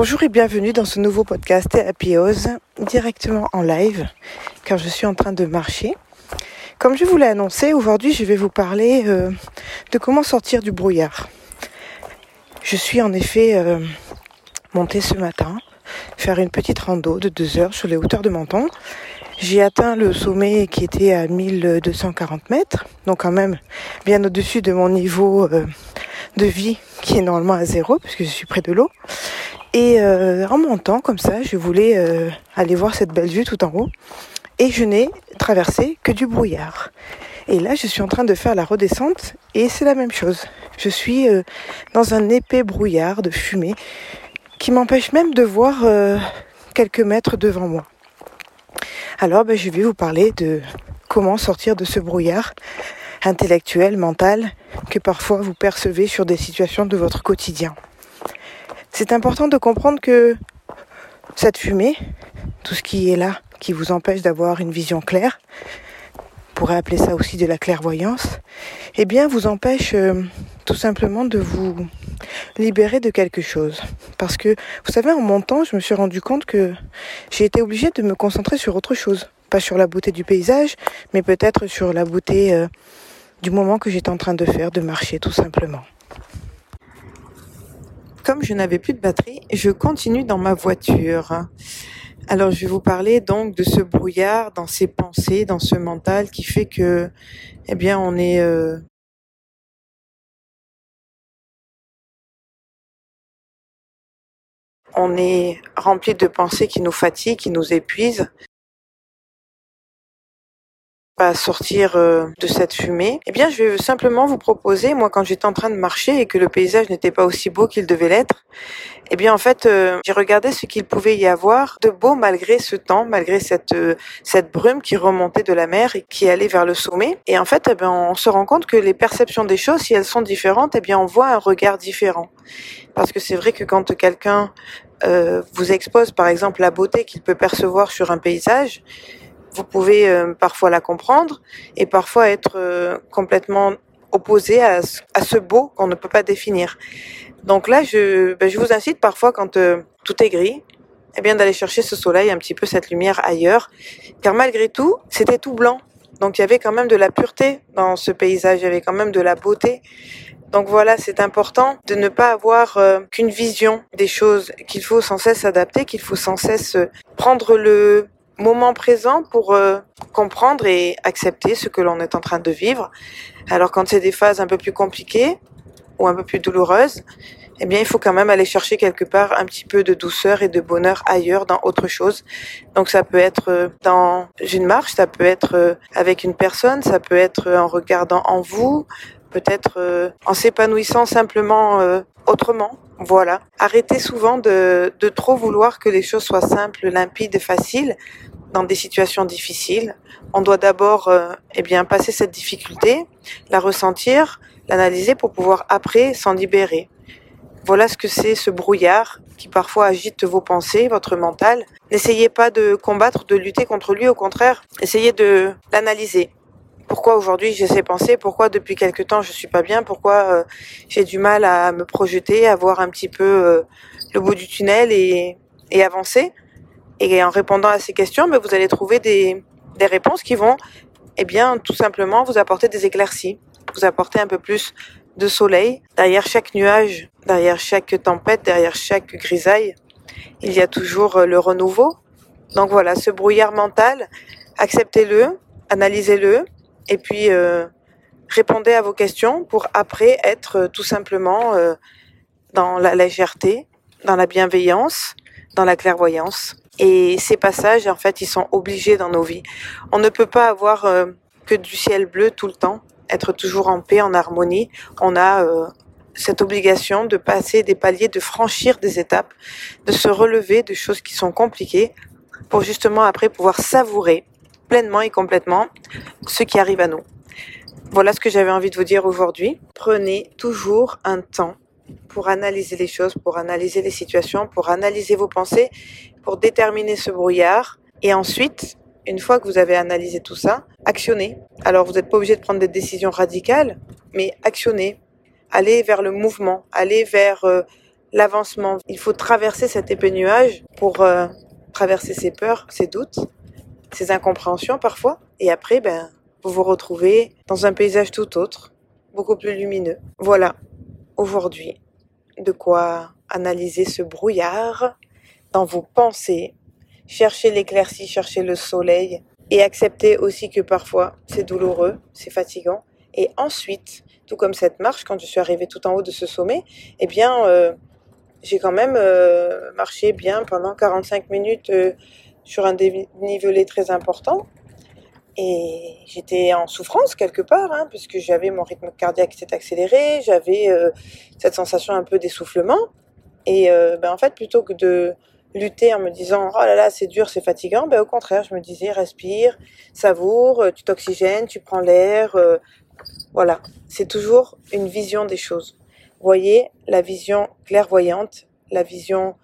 Bonjour et bienvenue dans ce nouveau podcast Happy directement en live, car je suis en train de marcher. Comme je vous l'ai annoncé, aujourd'hui je vais vous parler euh, de comment sortir du brouillard. Je suis en effet euh, montée ce matin, faire une petite rando de deux heures sur les hauteurs de Menton. J'ai atteint le sommet qui était à 1240 mètres, donc quand même bien au-dessus de mon niveau euh, de vie qui est normalement à zéro puisque je suis près de l'eau. Et euh, en montant comme ça, je voulais euh, aller voir cette belle vue tout en haut. Et je n'ai traversé que du brouillard. Et là, je suis en train de faire la redescente et c'est la même chose. Je suis euh, dans un épais brouillard de fumée qui m'empêche même de voir quelques mètres devant moi. Alors, ben, je vais vous parler de comment sortir de ce brouillard intellectuel, mental, que parfois vous percevez sur des situations de votre quotidien. C'est important de comprendre que cette fumée, tout ce qui est là, qui vous empêche d'avoir une vision claire, on pourrait appeler ça aussi de la clairvoyance, eh bien vous empêche euh, tout simplement de vous libérer de quelque chose. Parce que, vous savez, en montant, je me suis rendu compte que j'ai été obligée de me concentrer sur autre chose. Pas sur la beauté du paysage, mais peut-être sur la beauté euh, du moment que j'étais en train de faire, de marcher tout simplement comme je n'avais plus de batterie, je continue dans ma voiture. Alors je vais vous parler donc de ce brouillard dans ces pensées, dans ce mental qui fait que, eh bien, on est euh, on est rempli de pensées qui nous fatiguent, qui nous épuisent, à sortir euh, de cette fumée, eh bien, je vais simplement vous proposer, moi, quand j'étais en train de marcher et que le paysage n'était pas aussi beau qu'il devait l'être, eh bien, en fait, euh, j'ai regardé ce qu'il pouvait y avoir de beau malgré ce temps, malgré cette euh, cette brume qui remontait de la mer et qui allait vers le sommet. Et en fait, eh bien, on se rend compte que les perceptions des choses, si elles sont différentes, eh bien, on voit un regard différent. Parce que c'est vrai que quand quelqu'un vous expose, par exemple, la beauté qu'il peut percevoir sur un paysage, vous pouvez euh, parfois la comprendre et parfois être euh, complètement opposé à, ce beau qu'on ne peut pas définir. Donc là, je, ben, je vous incite parfois quand euh, tout est gris, eh bien d'aller chercher ce soleil, un petit peu cette lumière ailleurs, car malgré tout, c'était tout blanc. Donc il y avait quand même de la pureté dans ce paysage, il y avait quand même de la beauté. Donc voilà, c'est important de ne pas avoir qu'une vision des choses, qu'il faut sans cesse s'adapter, qu'il faut sans cesse prendre le moment présent pour euh, comprendre et accepter ce que l'on est en train de vivre. Alors quand c'est des phases un peu plus compliquées ou un peu plus douloureuses, eh bien il faut quand même aller chercher quelque part un petit peu de douceur et de bonheur ailleurs dans autre chose. Donc ça peut être euh, dans une marche, ça peut être euh, avec une personne, ça peut être en regardant en vous, peut-être en s'épanouissant simplement autrement. Voilà. Arrêtez souvent de, de trop vouloir que les choses soient simples, limpides et faciles dans des situations difficiles. On doit d'abord euh, eh bien passer cette difficulté, la ressentir, l'analyser pour pouvoir après s'en libérer. Voilà ce que c'est ce brouillard qui parfois agite vos pensées, votre mental. N'essayez pas de combattre, de lutter contre lui, au contraire, essayez de l'analyser. Pourquoi aujourd'hui j'ai ces pensées Pourquoi depuis quelque temps je suis pas bien Pourquoi euh, j'ai du mal à me projeter, à voir un petit peu euh, le bout du tunnel et, et avancer et en répondant à ces questions, ben, vous allez trouver des, des réponses qui vont, eh bien, tout simplement vous apporter des éclaircies, vous apporter un peu plus de soleil. Derrière chaque nuage, derrière chaque tempête, derrière chaque grisaille, il y a toujours euh, le renouveau. Donc voilà, ce brouillard mental, acceptez-le, analysez-le, et puis euh, répondez à vos questions pour après être euh, tout simplement euh, dans la légèreté, dans la bienveillance, dans la clairvoyance. Et ces passages, en fait, ils sont obligés dans nos vies. On ne peut pas avoir que du ciel bleu tout le temps, être toujours en paix, en harmonie. On a euh, cette obligation de passer des paliers, de franchir des étapes, de se relever de choses qui sont compliquées pour justement après pouvoir savourer pleinement et complètement ce qui arrive à nous. Voilà ce que j'avais envie de vous dire aujourd'hui. Prenez toujours un temps pour analyser les choses, pour analyser les situations, pour analyser vos pensées, pour déterminer ce brouillard. Et ensuite, une fois que vous avez analysé tout ça, actionnez. Alors vous n'êtes pas obligé de prendre des décisions radicales, mais actionnez. Allez vers le mouvement, allez vers euh, l'avancement. Il faut traverser cet épais nuage pour euh, traverser ses peurs, ses doutes, ses incompréhensions parfois. Et après, ben, vous vous retrouvez dans un paysage tout autre, beaucoup plus lumineux. Voilà, aujourd'hui, de quoi analyser ce brouillard dans vos pensées, chercher l'éclaircie, chercher le soleil et accepter aussi que parfois c'est douloureux, c'est fatigant. Et ensuite, tout comme cette marche, quand je suis arrivée tout en haut de ce sommet, eh bien, euh, j'ai quand même euh, marché bien pendant 45 minutes euh, sur un dénivelé très important. Et j'étais en souffrance quelque part, hein, puisque j'avais mon rythme cardiaque qui s'est accéléré, j'avais euh, cette sensation un peu d'essoufflement. Et ben, en fait, plutôt que de lutter en me disant oh là là c'est dur, c'est fatigant, ben, au contraire, je me disais respire, savoure, tu t'oxygènes, tu prends l'air. voilà, c'est toujours une vision des choses. Voyez la vision clairvoyante, la vision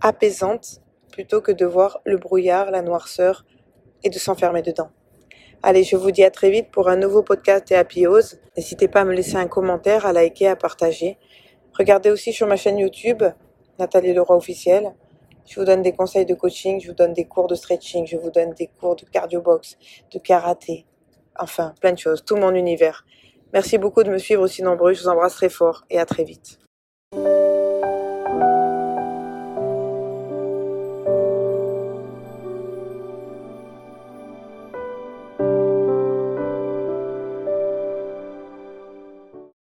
apaisante, plutôt que de voir le brouillard, la noirceur et de s'enfermer dedans. Allez, je vous dis à très vite pour un nouveau podcast et N'hésitez pas à me laisser un commentaire, à liker, à partager. Regardez aussi sur ma chaîne YouTube, Nathalie Leroy officielle. Je vous donne des conseils de coaching, je vous donne des cours de stretching, je vous donne des cours de cardio box, de karaté. Enfin, plein de choses, tout mon univers. Merci beaucoup de me suivre aussi nombreux. Je vous embrasse très fort et à très vite.